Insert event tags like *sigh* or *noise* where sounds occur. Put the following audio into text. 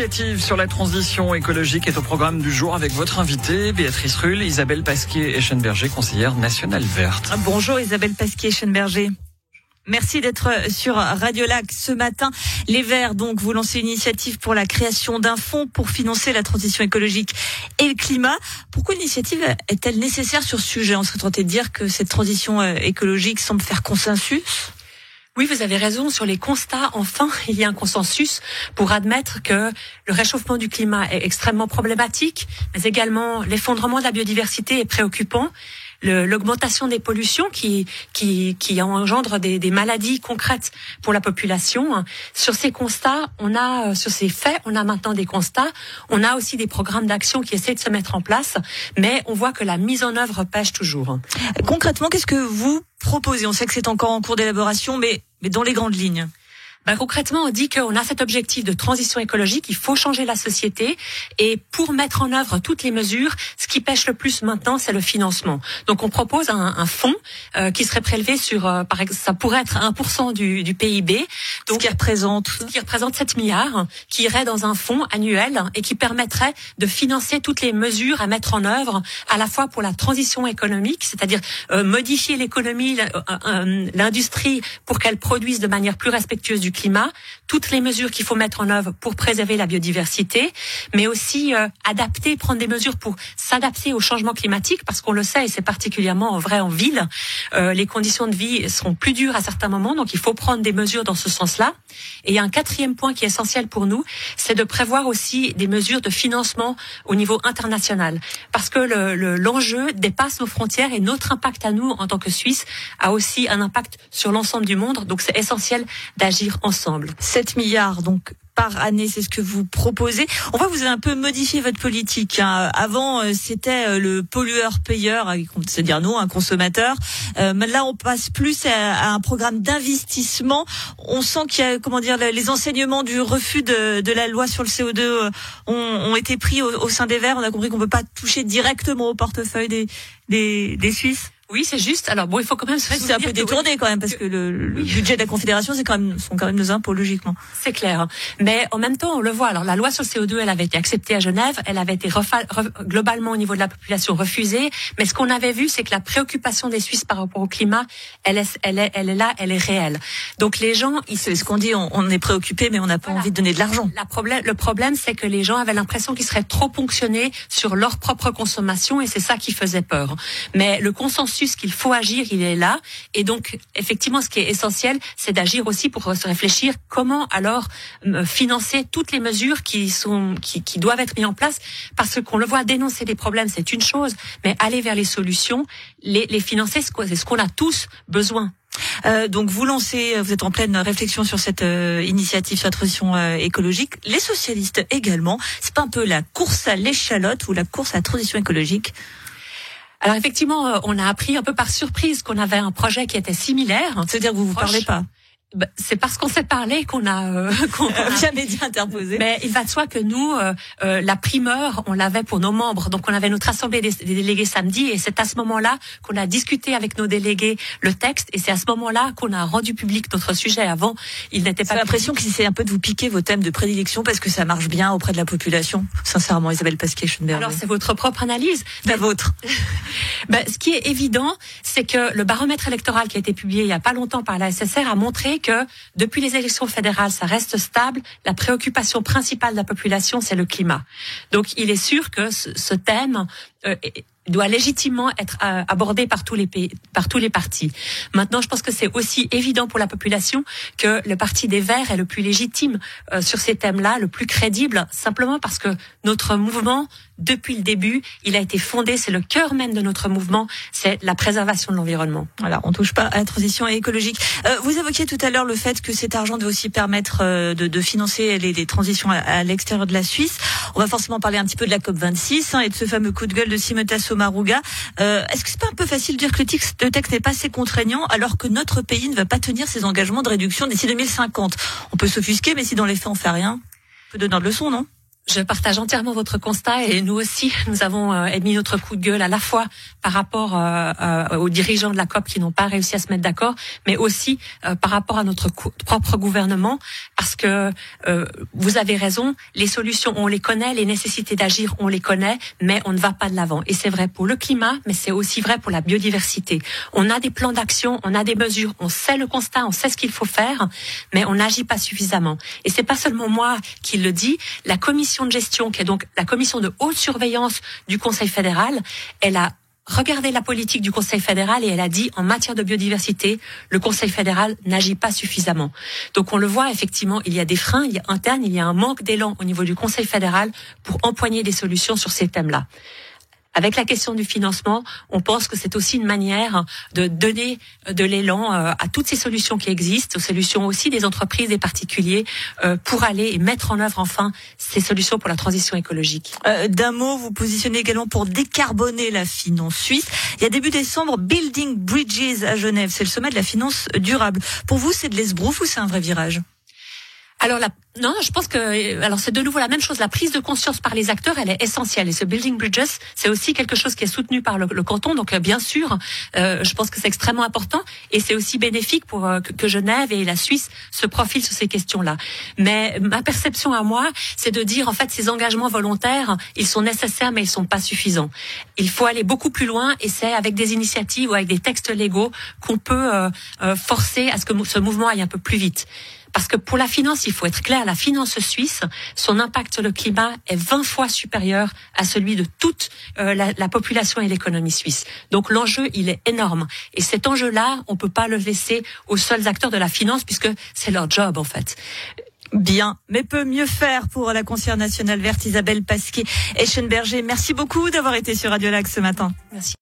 initiative sur la transition écologique est au programme du jour avec votre invité, Béatrice Rull, Isabelle Pasquier-Eschenberger, conseillère nationale verte. Bonjour Isabelle Pasquier-Eschenberger. Merci d'être sur Radio Lac ce matin. Les Verts, donc, vous lancez une initiative pour la création d'un fonds pour financer la transition écologique et le climat. Pourquoi l'initiative est-elle nécessaire sur ce sujet? On serait tenté de dire que cette transition euh, écologique semble faire consensus. Oui, vous avez raison. Sur les constats, enfin, il y a un consensus pour admettre que le réchauffement du climat est extrêmement problématique, mais également l'effondrement de la biodiversité est préoccupant l'augmentation des pollutions qui, qui, qui engendre des, des, maladies concrètes pour la population. Sur ces constats, on a, sur ces faits, on a maintenant des constats. On a aussi des programmes d'action qui essaient de se mettre en place, mais on voit que la mise en œuvre pêche toujours. Concrètement, qu'est-ce que vous proposez? On sait que c'est encore en cours d'élaboration, mais, mais dans les grandes lignes. Ben, concrètement, on dit qu'on a cet objectif de transition écologique, il faut changer la société et pour mettre en œuvre toutes les mesures, ce qui pêche le plus maintenant, c'est le financement. Donc on propose un, un fonds euh, qui serait prélevé sur, euh, par exemple, ça pourrait être 1% du, du PIB, donc ce qui représente, ce qui représente 7 milliards, qui irait dans un fonds annuel et qui permettrait de financer toutes les mesures à mettre en œuvre, à la fois pour la transition économique, c'est-à-dire euh, modifier l'économie, l'industrie pour qu'elle produise de manière plus respectueuse du climat, toutes les mesures qu'il faut mettre en œuvre pour préserver la biodiversité, mais aussi euh, adapter, prendre des mesures pour s'adapter au changement climatique, parce qu'on le sait, et c'est particulièrement vrai en ville, euh, les conditions de vie seront plus dures à certains moments, donc il faut prendre des mesures dans ce sens-là. Et un quatrième point qui est essentiel pour nous, c'est de prévoir aussi des mesures de financement au niveau international, parce que l'enjeu le, dépasse nos frontières et notre impact à nous en tant que Suisse a aussi un impact sur l'ensemble du monde, donc c'est essentiel d'agir ensemble. 7 milliards donc par année, c'est ce que vous proposez. On voit que vous avez un peu modifié votre politique. Hein. Avant, euh, c'était euh, le pollueur-payeur, c'est-à-dire nous, un consommateur. Euh, là, on passe plus à, un programme d'investissement. On sent qu'il y a, comment dire, les enseignements du refus de, la loi sur le CO2 euh, ont, été pris au, au, sein des Verts. On a compris qu'on ne peut pas toucher directement au portefeuille des, des, des Suisses. Oui, c'est juste. Alors bon, il faut quand même se C'est un peu détourné quand même parce que, le, le budget de la Confédération, c'est quand même sont quand même nos impôts logiquement. C'est clair. Mais en même temps, on le voit. Alors la loi sur le CO2, elle avait été acceptée à Genève, elle avait été globalement au niveau de la population refusée. Mais ce qu'on avait vu, c'est que la préoccupation des Suisses par rapport au climat, elle est, elle est, elle est là, elle est réelle. Donc les gens, ils... c'est ce qu'on dit, on, est préoccupé, mais on n'a pas envie de donner de l'argent. La problème, le problème, c'est que les gens avaient l'impression qu'ils seraient trop ponctionnés sur leur propre consommation, et c'est ça qui faisait peur. Mais le consensus qu'il faut agir il est là. Et donc, effectivement, ce qui est essentiel, c'est d'agir aussi pour se réfléchir comment alors euh, financer toutes les mesures qui sont qui, qui doivent être mises en place, parce qu'on le voit dénoncer des problèmes, c'est une chose, mais aller vers les solutions, les, les financer, c'est ce qu'on a tous besoin. Euh, donc vous lancez, vous êtes en pleine réflexion sur cette euh, initiative sur la transition euh, écologique. Les socialistes également. C'est pas un peu la course à l'échalote ou la course à la transition écologique? Alors effectivement, on a appris un peu par surprise qu'on avait un projet qui était similaire. C'est-à-dire que vous vous parlez pas bah, c'est parce qu'on s'est parlé qu'on a euh, *laughs* qu'on a jamais dit interposé. Mais il va de soi que nous, euh, euh, la primeur, on l'avait pour nos membres. Donc on avait notre assemblée des, délégués samedi, et c'est à ce moment-là qu'on a discuté avec nos délégués le texte, et c'est à ce moment-là qu'on a rendu public notre sujet. Avant, il n'était pas. J'ai l'impression que c'est un peu de vous piquer vos thèmes de prédilection parce que ça marche bien auprès de la population. Sincèrement, Isabelle pasquier Alors c'est votre propre analyse. La vôtre. *laughs* ben, ce qui est évident, c'est que le baromètre électoral qui a été publié il y a pas longtemps par la SSR a montré que depuis les élections fédérales, ça reste stable. La préoccupation principale de la population, c'est le climat. Donc, il est sûr que ce, thème euh, doit légitimement être euh, abordé par tous les pays, par tous les partis. Maintenant, je pense que c'est aussi évident pour la population que le parti des Verts est le plus légitime euh, sur ces thèmes-là, le plus crédible, simplement parce que notre mouvement, depuis le début, il a été fondé, c'est le cœur même de notre mouvement, c'est la préservation de l'environnement. Voilà, on touche pas à la transition écologique. Euh, vous évoquiez tout à l'heure le fait que cet argent doit aussi permettre de, de, financer les, les transitions à, l'extérieur de la Suisse. On va forcément parler un petit peu de la COP 26 hein, et de ce fameux coup de gueule de Simeta Marouga. Euh, est-ce que c'est pas un peu facile de dire que le texte, n'est pas assez contraignant alors que notre pays ne va pas tenir ses engagements de réduction d'ici 2050 On peut s'offusquer, mais si dans les faits on fait rien, on peut donner de leçon, non? Je partage entièrement votre constat et nous aussi, nous avons euh, émis notre coup de gueule à la fois par rapport euh, euh, aux dirigeants de la COP qui n'ont pas réussi à se mettre d'accord, mais aussi par rapport à notre propre gouvernement, parce que vous avez raison, les solutions on les connaît, les nécessités d'agir on les connaît, mais on ne va pas de l'avant. Et c'est vrai pour le climat, mais c'est aussi vrai pour la biodiversité. On a des plans d'action, on a des mesures, on sait le constat, on sait ce qu'il faut faire, mais on n'agit pas suffisamment. Et c'est pas seulement moi qui le dis, la commission de gestion, qui est donc la commission de haute surveillance du Conseil fédéral, elle a regardé la politique du Conseil fédéral et elle a dit en matière de biodiversité, le Conseil fédéral n'agit pas suffisamment. Donc on le voit effectivement, il y a des freins internes, il y a un manque d'élan au niveau du Conseil fédéral pour empoigner des solutions sur ces thèmes-là. Avec la question du financement, on pense que c'est aussi une manière de donner de l'élan euh, à toutes ces solutions qui existent, aux solutions aussi des entreprises, des particuliers, euh, pour aller et mettre en œuvre enfin ces solutions pour la transition écologique. Euh, D'un mot, vous positionnez également pour décarboner la finance suisse. Il y a début décembre, Building Bridges à Genève, c'est le sommet de la finance durable. Pour vous, c'est de l'esbrouf ou c'est un vrai virage? Alors la, non, je pense que alors c'est de nouveau la même chose. La prise de conscience par les acteurs, elle est essentielle. Et ce building bridges, c'est aussi quelque chose qui est soutenu par le, canton. Donc euh, bien sûr, euh, je pense que c'est extrêmement important et c'est aussi bénéfique pour euh, que, Genève et la Suisse se profilent sur ces questions-là. Mais ma perception à moi, c'est de dire en fait ces engagements volontaires, ils sont nécessaires mais ils sont pas suffisants. Il faut aller beaucoup plus loin et c'est avec des initiatives ou avec des textes légaux qu'on peut forcer à ce que ce mouvement aille un peu plus vite. Parce que pour la finance, il faut être clair, la finance suisse, son impact sur le climat est 20 fois supérieur à celui de toute euh, la, population et l'économie suisse. Donc l'enjeu, il est énorme. Et cet enjeu-là, on peut pas le laisser aux seuls acteurs de la finance puisque c'est leur job en fait. Bien, mais peut mieux faire pour la conseillère nationale verte Isabelle Pasquier Eschenberger. Merci beaucoup d'avoir été sur Radio Lac ce matin. Merci.